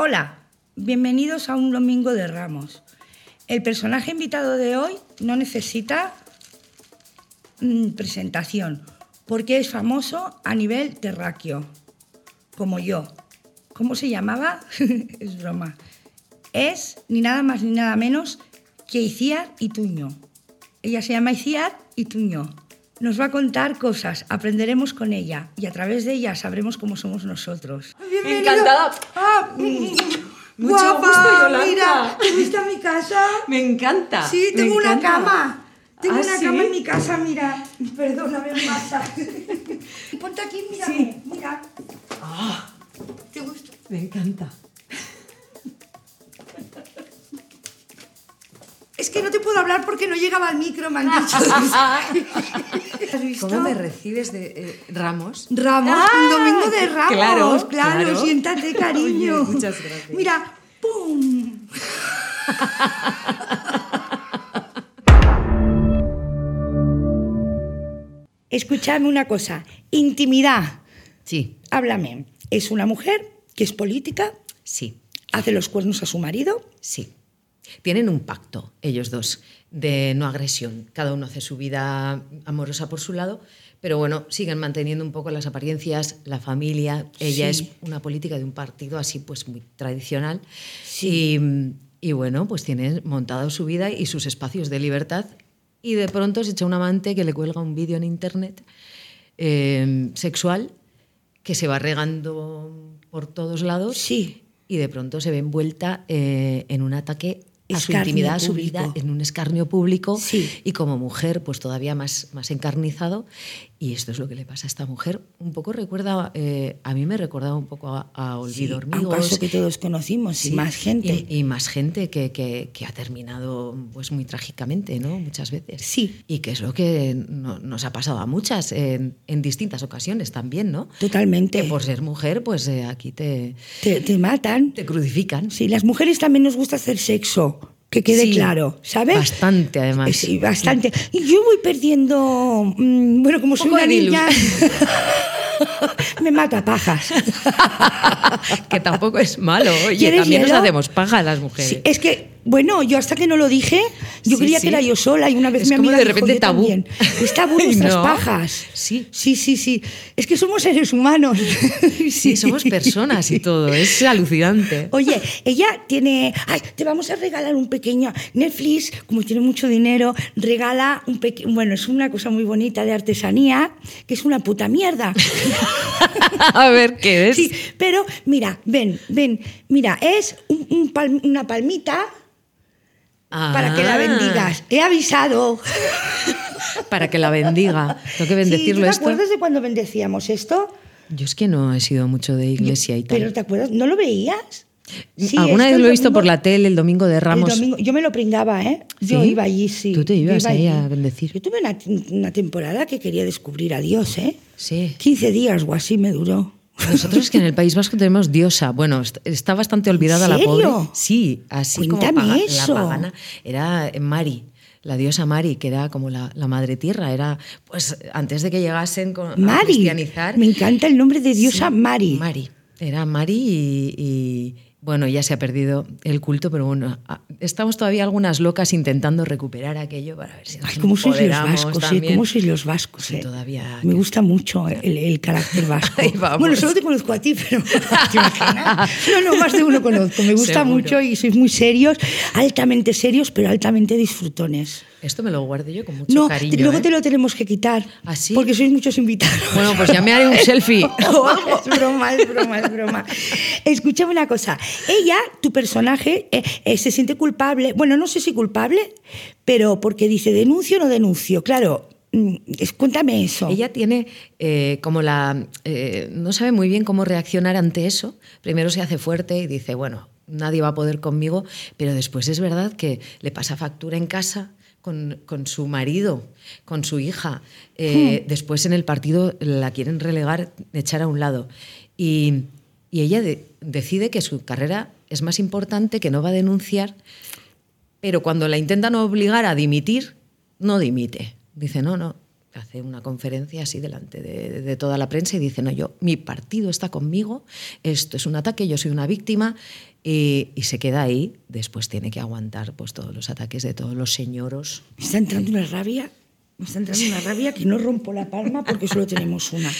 Hola, bienvenidos a un domingo de Ramos. El personaje invitado de hoy no necesita mm, presentación porque es famoso a nivel terráqueo, como yo. ¿Cómo se llamaba? es broma. Es ni nada más ni nada menos que Iciar Ituño. Ella se llama Iciar Ituño. Nos va a contar cosas, aprenderemos con ella y a través de ella sabremos cómo somos nosotros. Encantada. Ah, Mucho guapa, gusto, Yolanda. mira, ¿te gusta mi casa? Me encanta. Sí, tengo una encanta. cama. Tengo ¿Ah, una sí? cama en mi casa, mira. Perdóname, masa. Ponte aquí, mira. Sí. Mira. Ah, ¿Te gusta? me encanta. Es que no te puedo hablar porque no llegaba al micro, me han dicho. ¿Cómo me recibes de eh, Ramos? Ramos, Ah, un domingo de Ramos. claro, claro, claro. siéntate, cariño. Oye, muchas gracias. Mira, ¡pum! Escúchame una cosa. Intimidad. Sí, Háblame. Es una mujer que es política, sí, hace los cuernos a su marido. sí. Tienen un pacto, ellos dos, de no agresión. Cada uno hace su vida amorosa por su lado, pero bueno, siguen manteniendo un poco las apariencias, la familia. Ella Sí. es una política de un partido así, pues muy tradicional. Sí. Y, y bueno, pues tiene montado su vida y sus espacios de libertad. Y de pronto se echa un amante que le cuelga un vídeo en internet eh, sexual que se va regando por todos lados Sí. y de pronto se ve envuelta eh, en un ataque a su intimidad, a su vida, en un escarnio público Sí. y como mujer pues todavía más, más encarnizado. Y esto es lo que le pasa a esta mujer. Un poco recuerda, eh, a mí me recordaba un poco a, a Olvido a un Hormigos. caso que todos conocimos y Sí, más gente. Y, y más gente que, que- que ha terminado pues muy trágicamente, ¿no? Muchas veces. Sí. Y que es lo que no- nos ha pasado a muchas en, en distintas ocasiones también, ¿no? Totalmente. Que por ser mujer, pues eh, aquí te, Te, te matan. te crucifican. Sí, las mujeres también nos gusta hacer sexo, que quede Sí, claro, ¿sabes? bastante, además. Sí, bastante. Y yo voy perdiendo, mm, bueno, como soy una niña, me mato a pajas. que tampoco es malo. Oye, ¿Quieres también nos hacemos paja las mujeres. Sí, es que, bueno, yo hasta que no lo dije, yo Sí, creía sí. que era yo sola y una vez Es mi como amiga de dijo, repente "Yo tabú". también". Es tabú nuestras No. pajas. Sí. Sí, sí, sí. Es que somos seres humanos. Sí, somos personas y todo. Es alucinante. Oye, ella tiene. Ay, te vamos a regalar un pequeño. Netflix, como tiene mucho dinero, regala un pequeño. Bueno, es una cosa muy bonita de artesanía, que es una puta mierda. a ver, ¿qué es? Sí, pero mira, ven, ven. Mira, es un- un pal- una palmita para que la Ah, bendigas. He avisado. Para que la bendiga. Tengo que bendecirlo Sí, ¿tú ¿Te esto. acuerdas de cuando bendecíamos esto? Yo es que no he sido mucho de iglesia y tal. Pero ¿te acuerdas? ¿No lo veías? Sí, Alguna vez lo he visto domingo- por la tele el domingo de Ramos. domingo- yo me lo pringaba, ¿eh? Yo ¿Sí? iba allí, sí. Tú te ibas iba ahí allí. a bendecir. Yo tuve una, una temporada que quería descubrir a Dios, ¿eh? Sí. 15 días o así me duró. Nosotros es que en el País Vasco tenemos diosa. Bueno, est- está bastante olvidada ¿En la pobre. serio? Sí, así Cuéntame como paga- eso. la pagana. Era Mari, la diosa Mari, que era como la, la madre tierra. Era, pues, antes de que llegasen con, a Mari. cristianizar. Me encanta el nombre de diosa Sí, Mari. Mari. Era Mari y, y, bueno, ya se ha perdido el culto, pero bueno, a- estamos todavía algunas locas intentando recuperar aquello para ver si nos Ay, cómo sois los vascos, también. ¿Cómo sois los vascos, Sí, eh? todavía Me gusta mucho el, el carácter vasco. Ahí vamos. Bueno, solo te conozco a ti, pero... ¿te imaginas? No, no, más de uno conozco. Me gusta Seguro. mucho y sois muy serios, altamente serios, pero altamente disfrutones. Esto me lo guardé yo con mucho No, cariño. te- luego ¿eh? te lo tenemos que quitar. ¿Ah? Porque sois muchos invitados. Bueno, pues ya me haré un selfie. o algo. Es broma, es broma, es broma. Escúchame una cosa. Ella, tu personaje, eh, eh, se siente culpable. Bueno, no sé si culpable, pero porque dice denuncio o no denuncio. Claro, mm, cuéntame eso. Ella tiene eh, como la... eh, no sabe muy bien cómo reaccionar ante eso. Primero se hace fuerte y dice, bueno, nadie va a poder conmigo, pero después es verdad que le pasa factura en casa con, con su marido, con su hija. Eh, Después en el partido la quieren relegar, echar a un lado. Y, y ella de- decide que su carrera es más importante, que no va a denunciar, pero cuando la intentan obligar a dimitir, no dimite. Dice, no, no, hace una conferencia así delante de, de, toda la prensa y dice, no, yo, mi partido está conmigo, esto es un ataque, yo soy una víctima y, y se queda ahí, después tiene que aguantar pues, todos los ataques de todos los señoros. Me está entrando una rabia, me está entrando una rabia que no rompo la palma porque solo tenemos una.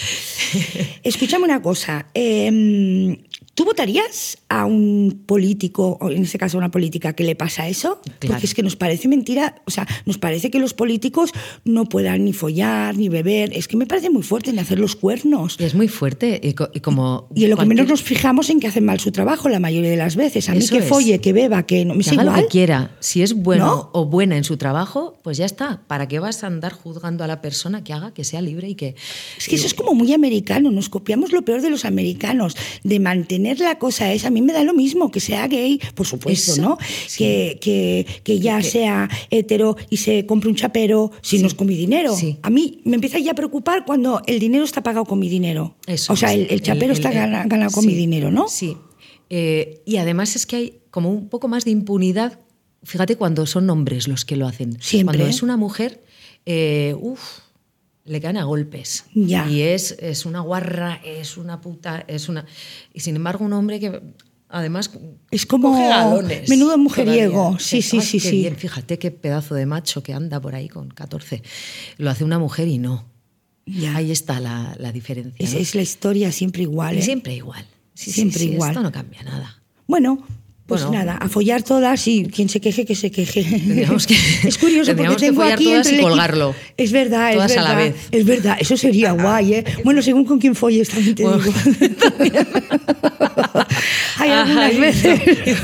Escúchame una cosa, eh, ¿Tú votarías a un político, o en este caso a una política, que le pasa eso? Claro. Porque es que nos parece mentira, o sea, nos parece que los políticos no puedan ni follar, ni beber. Es que me parece muy fuerte en hacer los cuernos. Y es muy fuerte. Y, co- y como Y en lo que menos nos fijamos en que hacen mal su trabajo la mayoría de las veces. A mí Eso que es. folle, que beba, que no me que haga lo igual. que quiera. Si es bueno ¿No? o buena en su trabajo, pues ya está. ¿Para qué vas a andar juzgando a la persona que haga que sea libre y que... Es que eso es como muy americano, nos copiamos lo peor de los americanos, de mantener la cosa esa. A mí me da lo mismo que sea gay, por supuesto, Eso, ¿no? sí. Que, que, que ya que- sea hetero y se compre un chapero si no es con mi dinero. Sí. A mí me empieza ya a preocupar cuando el dinero está pagado con mi dinero. Eso o sea, es. el, el chapero está el- gana- ganado con mi dinero, ¿no? Sí. Eh, y además es que hay como un poco más de impunidad. Fíjate cuando son hombres los que lo hacen. Siempre. Cuando es una mujer, eh, uf, le caen a golpes. Ya. Y es, es una guarra, es una puta, es una. Y sin embargo, un hombre que además. Es como coge galones menudo mujeriego. todavía. Sí, sí, sí, sí. bien. Fíjate qué pedazo de macho que anda por ahí con 14. Lo hace una mujer y no. Ya. Ahí está la, la diferencia. Es, ¿no? es la historia siempre igual. ¿eh? siempre igual. Sí, sí, Siempre sí, igual. Esto no cambia nada. Bueno, pues Bueno. nada, a follar todas y quien se queje, que se queje. Que- es curioso porque que tengo aquí entre y colgarlo. Es verdad, Todas es a la verdad. vez. Es verdad, eso sería guay, ¿eh? Bueno, según con quién folles, también te Bueno, digo. Hay algunas veces.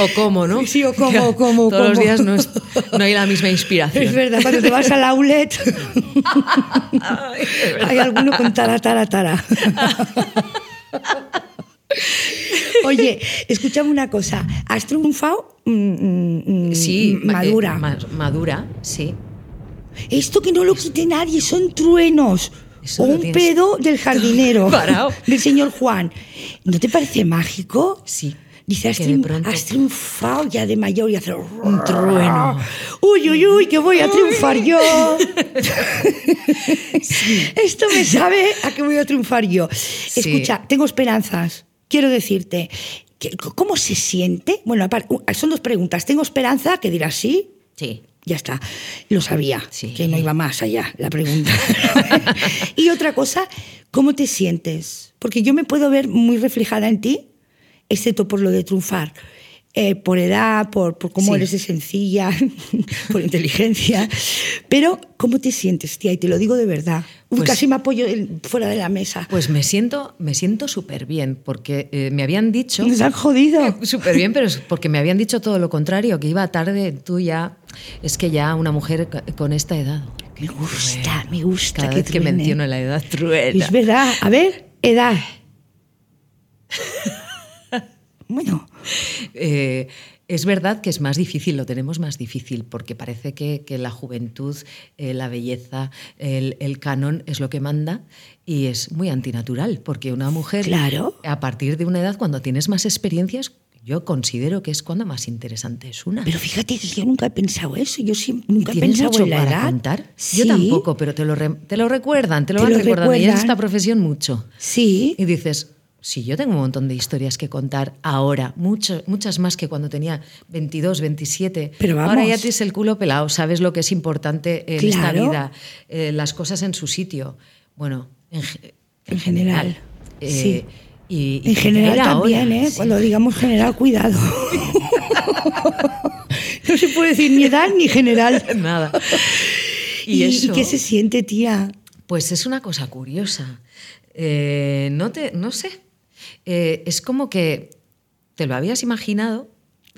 o cómo, ¿no? Sí, o cómo, o cómo, Todos los días no, es- no hay la misma inspiración. Es verdad, cuando te vas al outlet Ay, hay alguno con tara, tara, tara. Oye, escúchame una cosa. ¿Has triunfado? Mm, mm, mm, Sí, eh, madura. ma- madura, sí. Esto que no lo quite nadie, son truenos. Eso o un tienes pedo del jardinero, del señor Juan. ¿No te parece mágico? Sí. Dice, has, triun- pronto- has triunfado ya de mayor y hacer Un trueno. Uy, uy, uy, que voy a triunfar yo. Esto me sabe a que voy a triunfar yo. Escucha, tengo esperanzas. Quiero decirte, ¿cómo se siente? Bueno, uh, son dos preguntas. Tengo esperanza, que dirás sí, Sí. ya está, lo sabía, Sí. que no iba más allá la pregunta. y otra cosa, ¿cómo te sientes? Porque yo me puedo ver muy reflejada en ti, excepto por lo de triunfar. Eh, por edad, por, por cómo Sí. eres de sencilla, por inteligencia. Pero, ¿cómo te sientes, tía? Y te lo digo de verdad. Uy, Pues- casi me apoyo fuera de la mesa. Pues me siento, me siento súper bien, porque eh, me habían dicho. Nos han jodido. Súper bien, pero es porque me habían dicho todo lo contrario, que iba tarde, tú ya. Es que ya una mujer con esta edad. Me gusta, me gusta. Cada que vez que menciono la edad truena. Es verdad. A ver, edad. bueno, Eh, es verdad que es más difícil, lo tenemos más difícil, porque parece que, que la juventud, eh, la belleza, el, el canon es lo que manda y es muy antinatural, porque una mujer, Claro. a partir de una edad, cuando tienes más experiencias, yo considero que es cuando más interesante es una. pero fíjate que yo nunca he pensado eso. Yo siempre, nunca he ¿Tienes pensado mucho en la para edad. contar? Sí, Yo tampoco, pero te lo, re- te lo recuerdan, te lo Te van lo recordando. Y en recuerdan. esta profesión mucho. Sí. Y dices, sí, yo tengo un montón de historias que contar ahora, mucho- muchas más que cuando tenía 22, 27. Pero Ahora vamos. ya tienes el culo pelado, sabes lo que es importante en esta vida, eh, las cosas en su sitio. Bueno, en, ge- En general, Eh, sí. y- y En general ahora, también, ¿eh? sí. Cuando digamos general, cuidado. no se puede decir ni edad ni general. Nada. ¿Y, Y, eso, ¿y qué se siente, tía? Pues es una cosa curiosa. Eh, no, te, no sé. Eh, es como que te lo habías imaginado.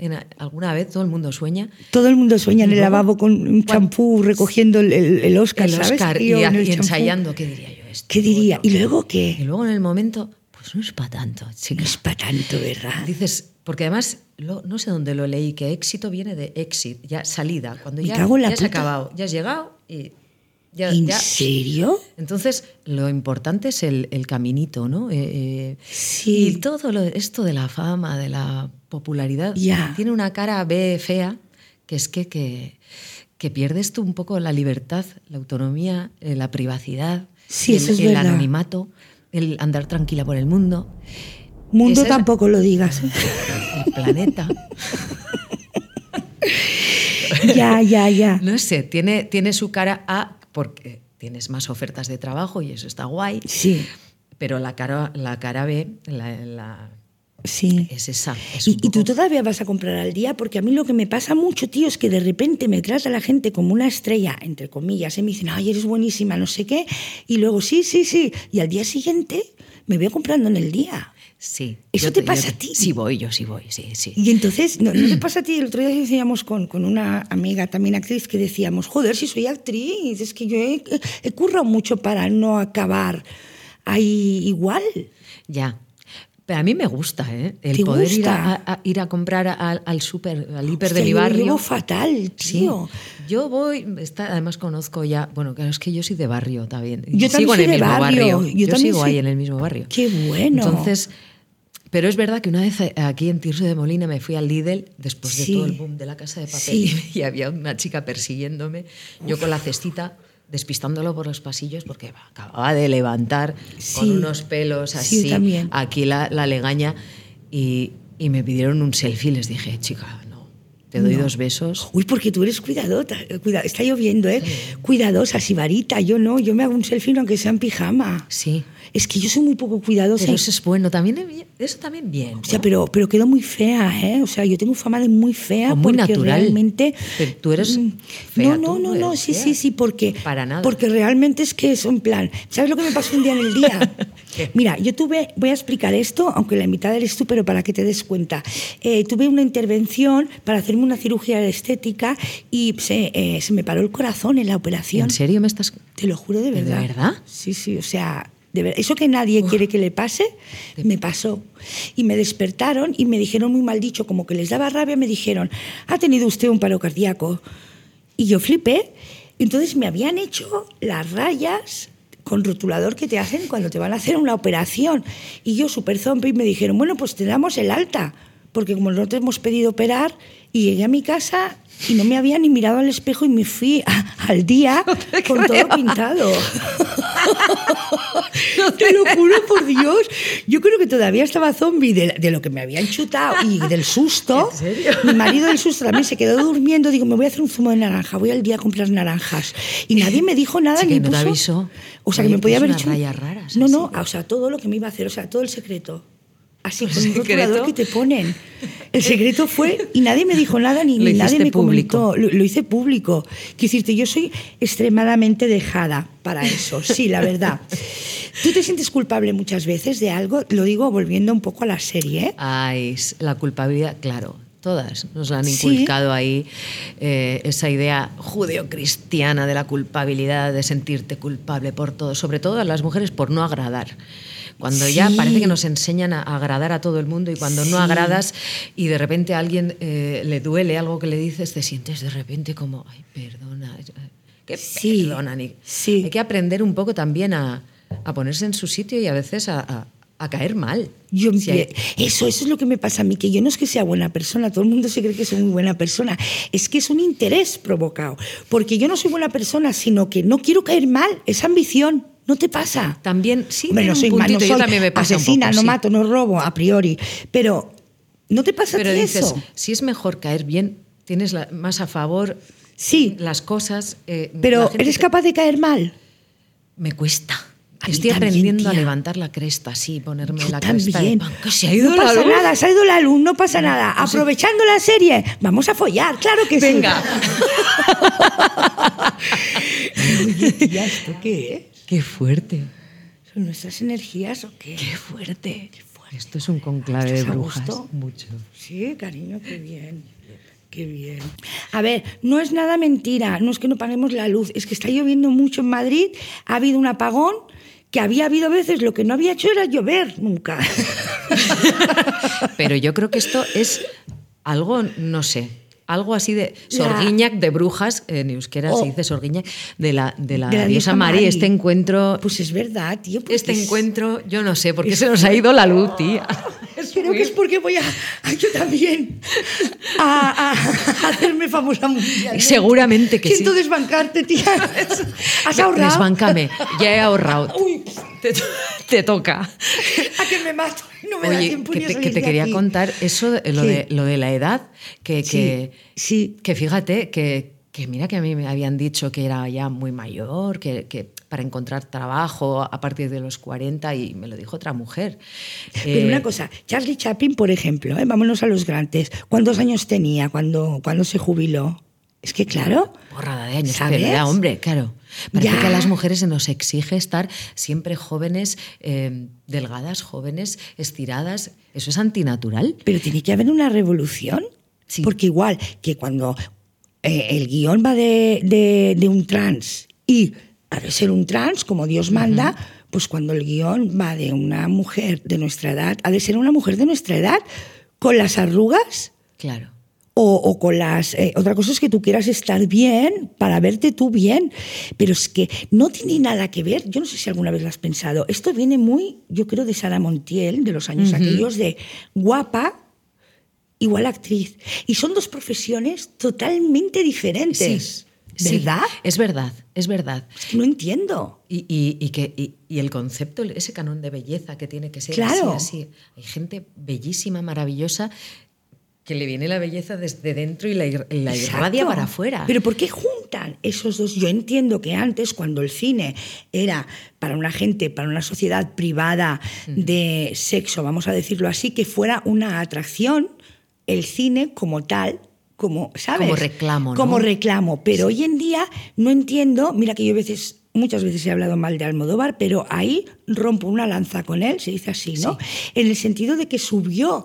En alguna vez todo el mundo sueña. Todo el mundo sueña en el lavabo con un champú recogiendo el, el- el Oscar, el ¿sabes? Oscar y, en y ensayando, ¿qué diría yo esto? ¿Qué diría? ¿Y luego Y qué? luego en el momento, pues no es para tanto, chica. No es para tanto, ¿verdad? Dices, porque además, lo- no sé dónde lo leí, que éxito viene de exit, ya salida, cuando Me ya, ya has acabado, ya has llegado y ya... ¿En ya- serio? Entonces, lo importante es el, el caminito, ¿no? Eh, eh, Sí. Y todo lo- esto de la fama, de la popularidad, tiene una cara B fea, que es que, que, que pierdes tú un poco la libertad, la autonomía, eh, la privacidad, Sí, el, eso es el anonimato, el andar tranquila por el mundo, Mundo Esa es- tampoco lo digas. el planeta. ya, ya, ya. No sé, tiene, tiene su cara A porque tienes más ofertas de trabajo y eso está guay, Sí, pero la cara, la cara B la, la- sí. es esa. es Y, un y tú poco- todavía vas a comprar al día, porque a mí lo que me pasa mucho, tío, es que de repente me trata la gente como una estrella, entre comillas, y me dicen, ay, eres buenísima, no sé qué, y luego sí, sí, sí, y al día siguiente me veo comprando en el día. Sí. ¿Eso te yo pasa a ti? Sí voy, yo sí voy, sí, sí. Y entonces, ¿no, no te pasa a ti? El otro día decíamos con, con una amiga también actriz que decíamos, joder, si soy actriz, es que yo he, he currado mucho para no acabar ahí igual. Ya. Pero a mí me gusta, ¿eh? El ¿Te poder ir a, a- ir a comprar al, al súper, al hiper Hostia, de mi yo barrio. llevo fatal, Sí. tío. Yo voy, está, además conozco ya, bueno, claro, es que yo soy de barrio también. Yo también sigo soy en el de mismo barrio, barrio. yo también sigo soy- ahí en el mismo barrio. Qué bueno. Entonces, pero es verdad que una vez aquí en Tirso de Molina me fui al Lidl después de Sí. todo el boom de la casa de papel Sí. y había una chica persiguiéndome, yo con la cestita despistándolo por los pasillos porque acababa de levantar Sí. con unos pelos Sí, así, aquí la, la legaña y, y me pidieron un selfie les dije, chica, no, te doy No. dos besos. Uy, porque tú eres cuidadota, cuida, está lloviendo, ¿eh? Cuidadosa, sibarita, yo no, yo me hago un selfie aunque sea en pijama. Sí, Es que yo soy muy poco cuidadosa. pero eso es bueno, también eso también bien. O sea, pero, pero quedo muy fea, ¿eh? O sea, yo tengo fama de muy fea. O muy porque natural. Realmente. Pero tú eres Mm, fea, No, no, no, no sí, fea. sí, sí, porque. Para nada. Porque realmente es que es un plan. ¿Sabes lo que me pasó un día en el día? Mira, yo tuve, voy a explicar esto, aunque la invitada eres tú, pero para que te des cuenta. Eh, tuve una intervención para hacerme una cirugía de estética y se, eh, se me paró el corazón en la operación. ¿En serio me estás...? Te lo juro de ¿De verdad. verdad? Sí, sí, o sea, de. Eso que nadie quiere que le pase, me pasó. Y me despertaron y me dijeron muy mal dicho, como que les daba rabia, me dijeron, ha tenido usted un paro cardíaco. Y yo flipé. Entonces me habían hecho las rayas con rotulador que te hacen cuando te van a hacer una operación. Y yo, súper zombie, me dijeron, bueno, pues te damos el alta. Porque como no te hemos pedido operar, y llegué a mi casa y no me había ni mirado al espejo y me fui a- al día con todo pintado. te lo juro por Dios. Yo creo que todavía estaba zombie de, de lo que me habían chutado y del susto. ¿En serio? Mi marido del susto también se quedó durmiendo. Digo, me voy a hacer un zumo de naranja, voy al día a comprar naranjas. Y nadie me dijo nada Sí, ni que no te puso- avisó. O sea, que me podía haber hecho. raras, No, no, o sea, todo lo que me iba a hacer, o sea, todo el secreto. Así, con un secreto? rotulador que te ponen. El secreto fue, y nadie me dijo nada, ni, Lo nadie me público. comentó. Lo, lo hice público. Quiero decirte, yo soy extremadamente dejada para eso, sí, la verdad. ¿Tú te sientes culpable muchas veces de algo? Lo digo volviendo un poco a la serie, ¿eh? Ay, la culpabilidad, claro, todas nos la han Sí. inculcado ahí, eh, esa idea judeocristiana de la culpabilidad, de sentirte culpable por todo, sobre todo a las mujeres por no agradar. Cuando ya Sí. parece que nos enseñan a agradar a todo el mundo y cuando no Sí. agradas y de repente a alguien eh, le duele algo que le dices, te sientes de repente como, ay, perdona, que Sí, perdona, ni-". sí. Hay que aprender un poco también a, a ponerse en su sitio y a veces a, a- a caer mal. Yo Si hay- eso, eso es lo que me pasa a mí, que yo no es que sea buena persona, todo el mundo se cree que soy muy buena persona, es que es un interés provocado, porque yo no soy buena persona, sino que no quiero caer mal, es ambición, ¿no te pasa? También, sí, no un soy, no yo también me pasa un asesina, poco, no sí. mato, no robo, a priori, pero ¿no te pasa a Pero ti dices, eso? si es mejor caer bien, tienes la- más a favor Sí. las cosas. eh, Pero ¿eres te- capaz de caer mal? Me cuesta. Estoy también, aprendiendo a levantar la cresta, así, ponerme Yo la cresta de también. pan. Que se ha ido no la pasa luz. nada, se ha ido la luz, no pasa nada. Aprovechando la serie, vamos a follar, claro que sí. Venga. ¿esto qué es? Qué fuerte, ¿Son nuestras energías o qué? qué fuerte. Esto es un conclave de ¿Estás a brujas. gusto? Mucho. Sí, cariño, qué bien. Qué bien. A ver, no es nada mentira, no es que no paguemos la luz, es que está lloviendo mucho en Madrid, ha habido un apagón, que había habido veces, lo que no había hecho era llover nunca. Pero yo creo que esto es algo, no sé, algo así de sorguiñac de brujas, en euskera Oh. se dice sorguiñac, de la, de la, De la diosa Mari, este encuentro... Pues es verdad, tío. Este es- encuentro, yo no sé, porque se nos ha ido la luz, tía. Creo que es porque voy a, a yo también a, a- a hacerme famosa mundial. Seguramente que Siento sí. desbancarte, tía. ¿Has ahorrado? Desbáncame, ya he ahorrado. Uy, Te, to- te toca. a que me mato. No me da Oye, tiempo que ni a te, que te quería aquí. contar eso, lo, de, lo de la edad, que, Sí, que, sí. que fíjate que, que mira que a mí me habían dicho que era ya muy mayor, que, que para encontrar trabajo a partir de los 40 y me lo dijo otra mujer. Pero Eh, una cosa, Charlie Chaplin, por ejemplo, ¿eh? vámonos a los grandes. ¿Cuántos años tenía cuando, cuando se jubiló? Es que claro. Borrada de años, ¿Sabes? pero era hombre, claro. Parece Ya. que a las mujeres se nos exige estar siempre jóvenes, eh, delgadas, jóvenes, estiradas. Eso es antinatural. Pero tiene que haber una revolución. Sí. Porque igual que cuando eh, el guion va de, de- de un trans. Y ha de ser un trans, como Dios manda, pues cuando el guion va de una mujer de nuestra edad, ha de ser una mujer de nuestra edad, con las arrugas Claro. o, o con las... eh, otra cosa es que tú quieras estar bien para verte tú bien, pero es que no tiene nada que ver, yo no sé si alguna vez lo has pensado, esto viene muy, yo creo, de Sara Montiel, de los años aquellos de guapa igual actriz. Y son dos profesiones totalmente diferentes. Sí, ¿Verdad? es verdad, es verdad. Es que no entiendo. Y, y- y que, y, y el concepto, ese canon de belleza que tiene que ser Claro. así, así. Hay gente bellísima, maravillosa, que le viene la belleza desde dentro y la, la irradia para afuera. Pero ¿por qué juntan esos dos? Yo entiendo que antes, cuando el cine era para una gente, para una sociedad privada de sexo, vamos a decirlo así, que fuera una atracción, el cine como tal, como, ¿sabes? Como reclamo, ¿no? Como reclamo. Pero hoy en día no entiendo, mira que yo a veces... Muchas veces he hablado mal de Almodóvar, pero ahí rompo una lanza con él, se dice así, ¿no? En el sentido de que subió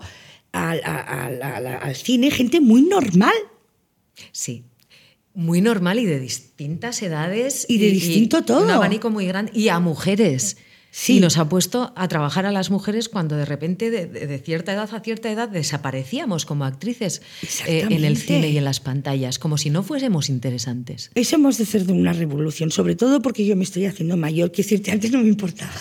al, al cine gente muy normal. Sí. Muy normal y de distintas edades. Y de distinto todo. Un abanico muy grande. Y a mujeres. Sí. Y nos ha puesto a trabajar a las mujeres cuando de repente, de, de- de cierta edad a cierta edad, desaparecíamos como actrices eh, en el cine y en las pantallas, como si no fuésemos interesantes. Eso hemos de hacer de una revolución, sobre todo porque yo me estoy haciendo mayor, que decirte, antes no me importaba.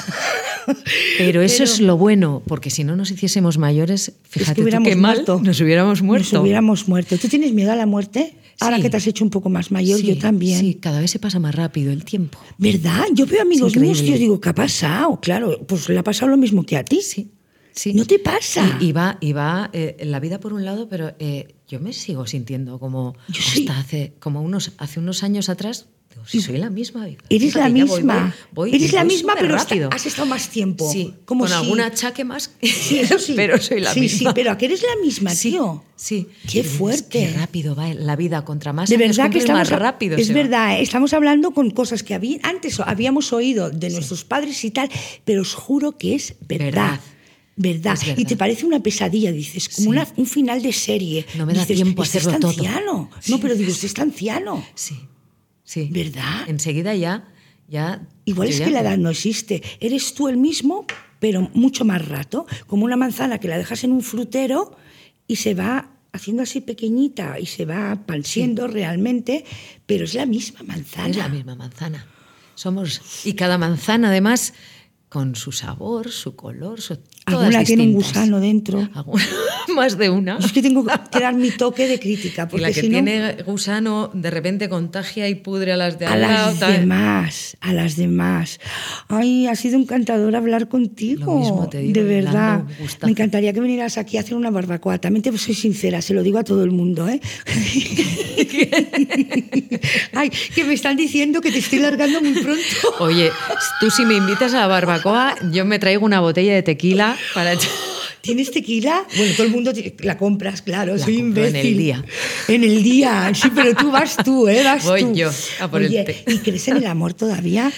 Pero eso Pero- es lo bueno, porque si no nos hiciésemos mayores, fíjate tú qué mal, nos hubiéramos muerto. Nos hubiéramos muerto. ¿Tú tienes miedo a la muerte? Ahora Sí. que te has hecho un poco más mayor, Sí, yo también. Sí, cada vez se pasa más rápido el tiempo. ¿Verdad? Yo veo amigos míos increíble. yo digo, ¿qué ha pasado? Claro, pues le ha pasado lo mismo que a ti. Sí, sí. ¿No te pasa? Y, y va, y va eh, la vida por un lado, pero eh, yo me sigo sintiendo como hasta hace como unos hace unos años atrás. Digo, soy la misma. Eres la misma. voy- voy- Eres la voy misma, pero está- has estado más tiempo. Sí, Como con si- algún achaque más. Sí, eso sí. pero soy la sí, misma. Sí, pero ¿a que eres la misma, Sí, tío? Sí. Qué fuerte. Qué rápido va la vida contra más De verdad que estamos más rápido. es verdad, ¿eh? estamos hablando con cosas que antes habíamos oído de nuestros padres y tal, pero os juro que es verdad. Verdad. Verdad. Es verdad. Y te parece una pesadilla, dices, como Sí. una- un final de serie. No me da Dices, tiempo a "Este hacerlo está todo". anciano. Sí. No, pero digo, usted está anciano. Sí, sí. ¿Verdad? Enseguida ya, ya. Igual es ya- que la edad no existe. Eres tú el mismo, pero mucho más rato. Como una manzana que la dejas en un frutero y se va haciendo así pequeñita y se va pansiendo realmente, pero es la misma manzana. Es la misma manzana. Somos. Y cada manzana, además, con su sabor, su color, su. Alguna tiene un gusano dentro. Alguna- Más de una. Es que tengo que dar mi toque de crítica, Y porque la que si no, tiene gusano de repente contagia y pudre a las de a las tal. demás, a las demás. Ay, ha sido encantador hablar contigo. Lo mismo te digo, de verdad. Me encantaría que vinieras aquí a hacer una barbacoa. También te soy sincera, se lo digo a todo el mundo, ¿eh? Ay, que me están diciendo que te estoy largando muy pronto. Oye, tú si me invitas a la barbacoa, yo me traigo una botella de tequila para echar. ¿Tienes tequila? Bueno, todo el mundo te- la compras, claro, La soy compro en el imbécil. día. En el día, sí, pero tú vas tú, ¿eh? Vas Voy tú. yo a por el Oye, té. ¿y crees en el amor todavía?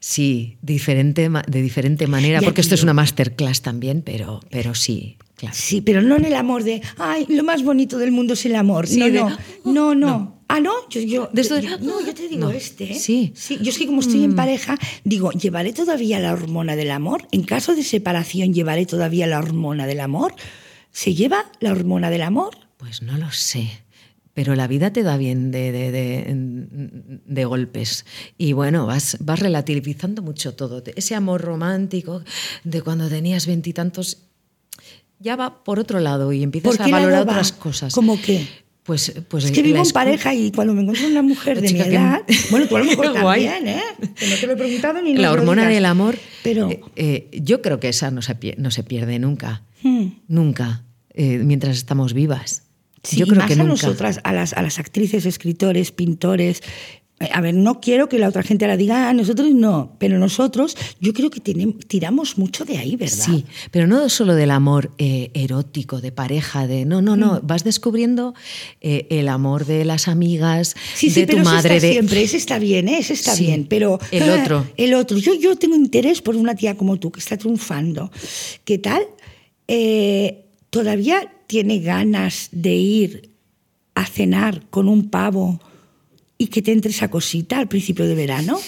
Sí, diferente, de diferente manera, porque esto es una masterclass también, pero, pero sí, claro. Sí, pero no en el amor de, ay, lo más bonito del mundo es el amor. Sí, no, de- no, no, no. Ah, no, yo, yo, De esto de- yo- no, yo te digo No. este. ¿eh? Sí. Yo es que como estoy en pareja, digo, ¿llevaré todavía la hormona del amor? En caso de separación, ¿llevaré todavía la hormona del amor? ¿Se lleva la hormona del amor? Pues no lo sé. Pero la vida te da bien de, de- de- de golpes. Y bueno, vas, vas relativizando mucho todo. Ese amor romántico de cuando tenías veintitantos ya va por otro lado y empiezas ¿Por a valorar va? otras cosas. ¿Cómo qué? Pues, pues Es que vivo en pareja y cuando me encuentro una mujer de mi chica que- edad, bueno, tú a lo mejor también, ¿eh? Que no te lo he preguntado ni La hormona digas. del amor, Pero, eh, eh, yo creo que esa no se, no se pierde nunca, hmm, nunca, eh, mientras estamos vivas. sí, yo y creo más que a nunca. nosotras, a las, a las actrices, escritores, pintores. Eh, A ver, no quiero que la otra gente la diga, ah, nosotros no, pero nosotros, yo creo que tenem- tiramos mucho de ahí, ¿verdad? Sí, pero no solo del amor eh, erótico, de pareja, de no, no, Mm. no, vas descubriendo eh, el amor de las amigas, Sí, sí, de pero tu madre, está de siempre, ese está bien, ¿eh? ese está Sí, bien, pero el ah, otro. el otro. Yo, yo tengo interés por una tía como tú que está triunfando. ¿Qué tal? ¿Todavía tiene ganas de ir a cenar con un pavo y que te entre esa cosita al principio de verano?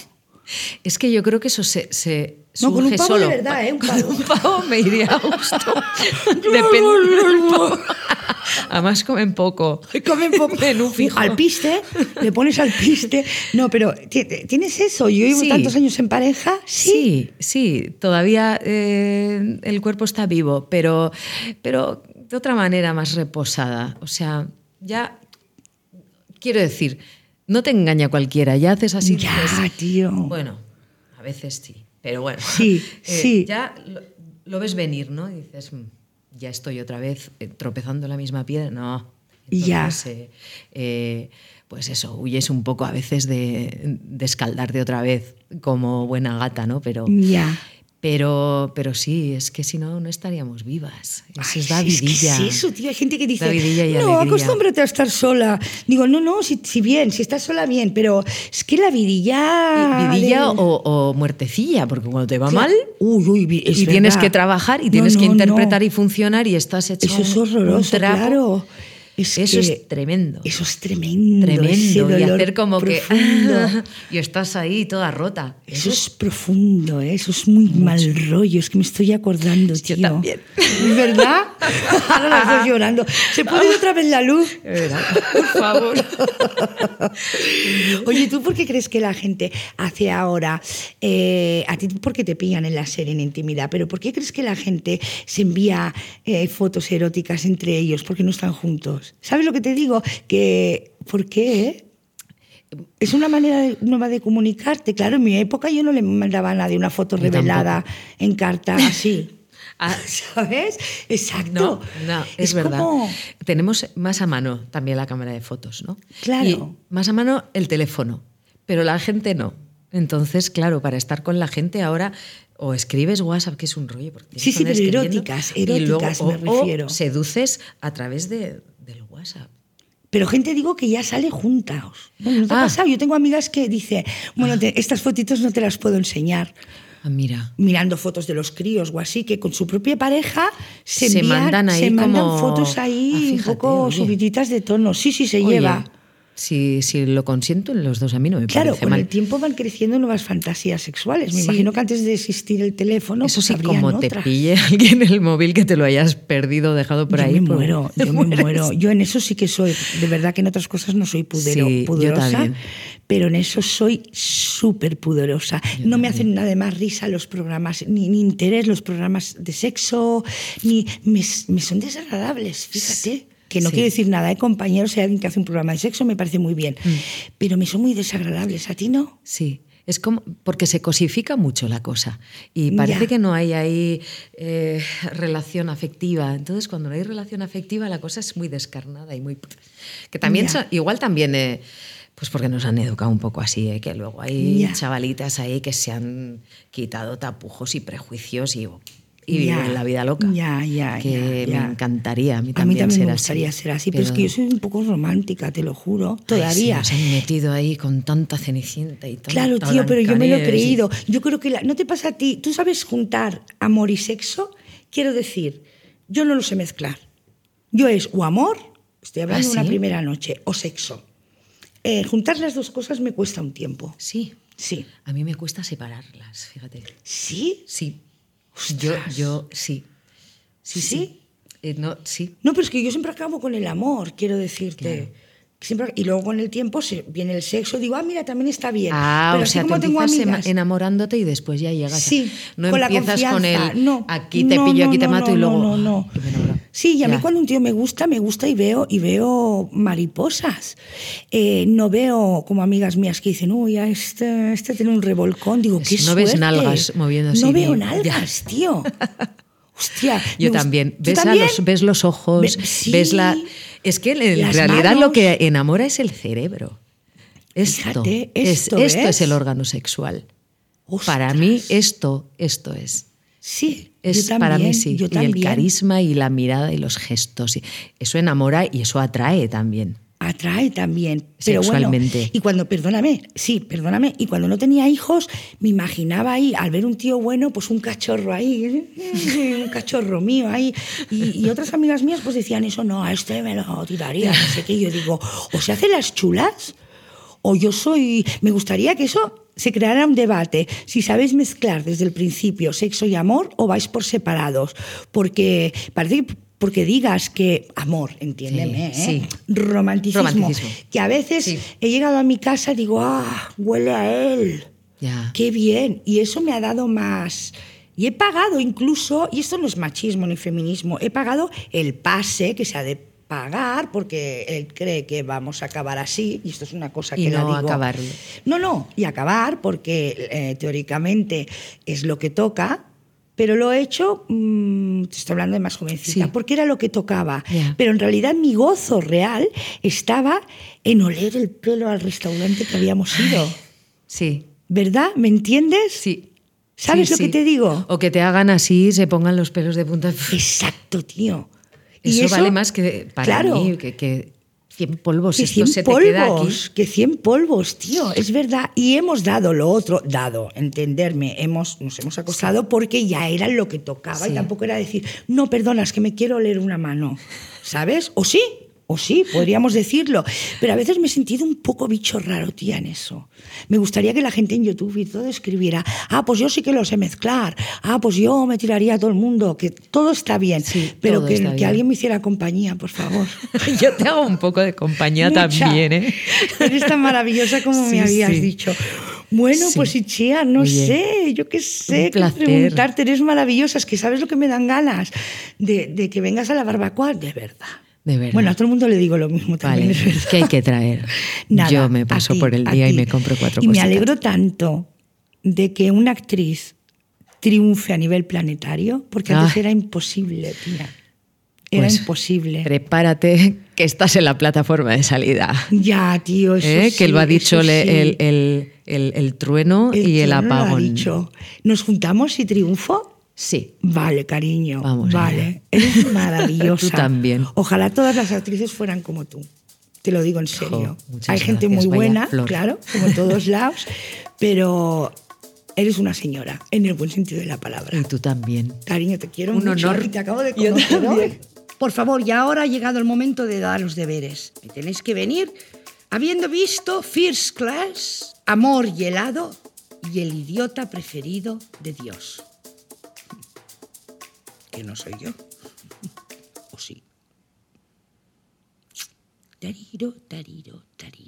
Es que yo creo que eso se, se No, con un pavo solo. de verdad, ¿eh? Un Con pavo. un pavo me iría a gusto. Depende del pavo. Además comen poco. Comen poco. Menú fijo. Al piste, le pones al piste. No, pero ¿ti- ¿tienes eso? Yo llevo Sí. tantos años en pareja. Sí. Sí, sí, todavía eh, el cuerpo está vivo, pero, pero de otra manera más reposada. O sea, ya, quiero decir, no te engaña cualquiera, ya haces así. Ya, dices, tío. Bueno, a veces sí, pero bueno. Sí, eh, sí. Ya lo, lo ves venir, ¿no? Y dices, "Mm, ya estoy otra vez eh, tropezando en la misma piedra. No. Ya. Eh, eh, pues eso, huyes un poco a veces de, de escaldarte otra vez como buena gata, ¿no? Pero, Ya. Pero, pero sí, es que si no, no estaríamos vivas. Eso Ay, es la sí, es que vidilla. es eso, tío. Hay gente que dice, vidilla no, alegría". acostúmbrate a estar sola. Digo, no, no, si, si bien, si estás sola, bien, pero es que la vidilla... Vidilla de- o, o muertecilla, porque cuando te va Claro. mal Uy, uy, y tienes verdad. que trabajar y No, tienes que no, interpretar no. y funcionar y estás hecho Eso es un- un horroroso, trapo. claro. Es Eso que- es tremendo. Eso es tremendo. Tremendo. Y hacer como que. profundo. y estás ahí toda rota. Eso es profundo, ¿eh? eso es muy mal rollo, es que me estoy acordando, Yo tío. también. ¿Es verdad? Ahora las dos llorando. ¿Se puede ir otra vez la luz? Por favor. Oye, ¿tú por qué crees que la gente hace ahora, eh, a ti porque te pillan en la serie en intimidad, pero por qué crees que la gente se envía eh, fotos eróticas entre ellos porque no están juntos? ¿Sabes lo que te digo? Que, ¿por qué? eh? Es una manera de- nueva de comunicarte. Claro, en mi época yo no le mandaba a nadie una foto revelada en carta así. Ah, ¿Sabes? Exacto. No, no, es, verdad. como- Tenemos más a mano también la cámara de fotos, ¿no? Claro. Y más a mano el teléfono, pero la gente no. Entonces, claro, para estar con la gente ahora o escribes WhatsApp, que es un rollo. Porque Sí, sí, pero eróticas, y luego- eróticas o- me o refiero. seduces a través de, del WhatsApp. Pero gente digo que ya sale juntaos. Bueno, ¿no te ha Ah. pasado? Yo tengo amigas que dicen, bueno, te- estas fotitos no te las puedo enseñar. Ah, mira. Mirando fotos de los críos o así, que con su propia pareja se, Se envían- mandan ahí se mandan como- fotos ahí Ah, un poco oye. subiditas de tono. Sí, sí, se Oye, lleva. Si, si lo consiento en los dos, a mí no me Claro, parece con mal. el tiempo van creciendo nuevas fantasías sexuales. Me Sí. imagino que antes de existir el teléfono, Eso pues sí, como te pille alguien el móvil que te lo hayas perdido, dejado por yo ahí. me pues, muero, te yo me muero. Yo en eso sí que soy, de verdad que en otras cosas no soy pudero, Sí, yo pudorosa, también. pero en eso soy súper pudorosa. no me hacen nada más risa los programas, ni, ni interés los programas de sexo, ni me, me son desagradables, fíjate. Que no Sí. quiero decir nada, ¿eh? compañeros, si hay alguien que hace un programa de sexo me parece muy bien, Mm. pero me son muy desagradables, ¿a ti no? Sí, es como porque se cosifica mucho la cosa y parece Ya. que no hay ahí eh, relación afectiva. Entonces, cuando no hay relación afectiva, la cosa es muy descarnada y muy que también son- igual también eh, pues porque nos han educado un poco así, eh, que luego hay chavalitas ahí que se han quitado tapujos y prejuicios y, y Ya. viven la vida loca. Ya, ya, que ya, ya. me encantaría a mí A mí también, también ser me así. gustaría ser así, pero, es que yo soy un poco romántica, te lo juro, todavía. Ay, sí, nos han metido ahí con tanta cenicienta y tanta Claro, tío, pero yo me lo he y- creído. Yo creo que la- no te pasa a ti. ¿Tú sabes juntar amor y sexo? Quiero decir, yo no lo sé mezclar. Yo es o amor, estoy hablando ¿Ah, de una sí? primera noche, o sexo. Eh, juntar las dos cosas me cuesta un tiempo. Sí, Sí. a mí me cuesta separarlas, fíjate. ¿Sí? Sí. Yo, yo, sí. Sí, sí. ¿Sí? Eh, no, sí. No, pero es que yo siempre acabo con el amor, quiero decirte. Siempre, y luego con el tiempo se, viene el sexo, digo, ah, mira, también está bien. Ah, pero o sea, como tengo empiezas ema- amigas, enamorándote y después ya llegas. Sí, no con la empiezas con el No, aquí te no, pillo, no, aquí te no, mato y no, luego. no, no. "Ay, qué pena Sí, y a mí cuando un tío me gusta, me gusta y veo, y veo mariposas. Eh, no veo como amigas mías que dicen, uy, este, este tiene un revolcón. Digo, Es- qué no ves suerte". nalgas moviéndose No veo ya. nalgas, tío. Hostia. Yo también. ¿Tú Ves, a los, ves los ojos, Ve- sí. ves la. Es que en Las realidad lo que enamora es el cerebro. Esto, Fíjate, es, esto, esto es el órgano sexual. Para mí, esto, esto es. Sí, Es yo para mí también, sí. Yo y el también. carisma y la mirada y los gestos. eso enamora y eso atrae también. Atrae también. Pero Sexualmente. bueno, y cuando, perdóname, sí, perdóname, y cuando no tenía hijos, me imaginaba ahí, al ver un tío bueno, pues un cachorro ahí, un cachorro mío ahí. Y, y otras amigas mías pues decían eso, no, a este me lo tiraría, no sé qué. Y yo digo, o se hacen las chulas, o yo soy. Me gustaría que eso se creara un debate. Si sabéis mezclar desde el principio sexo y amor o vais por separados. Porque parece que porque digas que amor, entiéndeme, Sí, ¿eh? sí. Romanticismo, Romanticismo. Que a veces Sí. he llegado a mi casa y digo, ah, huele a él. Ya. Qué bien. Y eso me ha dado más. Y he pagado incluso, y esto no es machismo ni feminismo, he pagado el pase que se ha de pagar porque él cree que vamos a acabar así, y esto es una cosa Y que la no digo. acabarlo. No, no, y acabar porque eh, teóricamente es lo que toca, pero lo he hecho, mm, te estoy hablando de más jovencita, Sí. porque era lo que tocaba. Ya. Pero en realidad mi gozo real estaba en oler el pelo al restaurante que habíamos ido. Sí, ¿Verdad? ¿Me entiendes? sí. ¿Sabes Sí, lo que sí. te digo? O que te hagan así, se pongan los pelos de punta. Exacto, tío. Eso, vale más que para claro, mí que, que 100 polvos. que Esto 100 se te queda aquí. polvos, que 100 polvos, tío, es verdad. Y hemos dado lo otro, dado, entenderme, hemos, nos hemos acostado porque ya era lo que tocaba Sí. y tampoco era decir, no, perdonas, que me quiero oler una mano, ¿sabes? O sí, o sí, podríamos decirlo. Pero a veces me he sentido un poco bicho raro, tía, en eso. Me gustaría que la gente en YouTube y todo escribiera, ah, pues yo sí que lo sé mezclar, ah, pues yo me tiraría a todo el mundo, que todo está bien, Sí, pero que, alguien me hiciera compañía, por favor. Yo te hago un poco de compañía Mucha. también, ¿eh? Eres tan maravillosa como Sí, me habías sí. dicho. Bueno, Sí. pues Ichia, no sé, yo qué sé, qué preguntarte, eres maravillosa, es que sabes lo que me dan ganas de, de que vengas a la barbacoa, de verdad. De verdad. Bueno, a todo el mundo le digo lo mismo también, Vale, es que hay que traer. Nada, Yo me paso ti, por el día y me compro cuatro Y me cositas. alegro tanto de que una actriz triunfe a nivel planetario, porque antes Ah. era imposible, tía. Era Pues, imposible. Prepárate que estás en la plataforma de salida. Ya, tío, eso ¿eh? sí, que lo ha dicho eso le- sí. el, el- el- el trueno y el trueno lo ha apagón. dicho. ¿Nos juntamos y triunfo? Sí. Vale, cariño. Vamos vale. Eres maravillosa. Tú también. Ojalá todas las actrices fueran como tú. Te lo digo en serio. muchas Hay gente gracias, muy buena, claro, como en todos lados, pero eres una señora, en el buen sentido de la palabra. Y tú también. Cariño, te quiero Un mucho honor. y te acabo de Yo conocer también. Por favor, ya ahora ha llegado el momento de dar los deberes. Me tenéis que venir habiendo visto First Class, Amor y helado y el idiota preferido de Dios. Que no soy yo. ¿O sí? Tariro, tariro, tariro.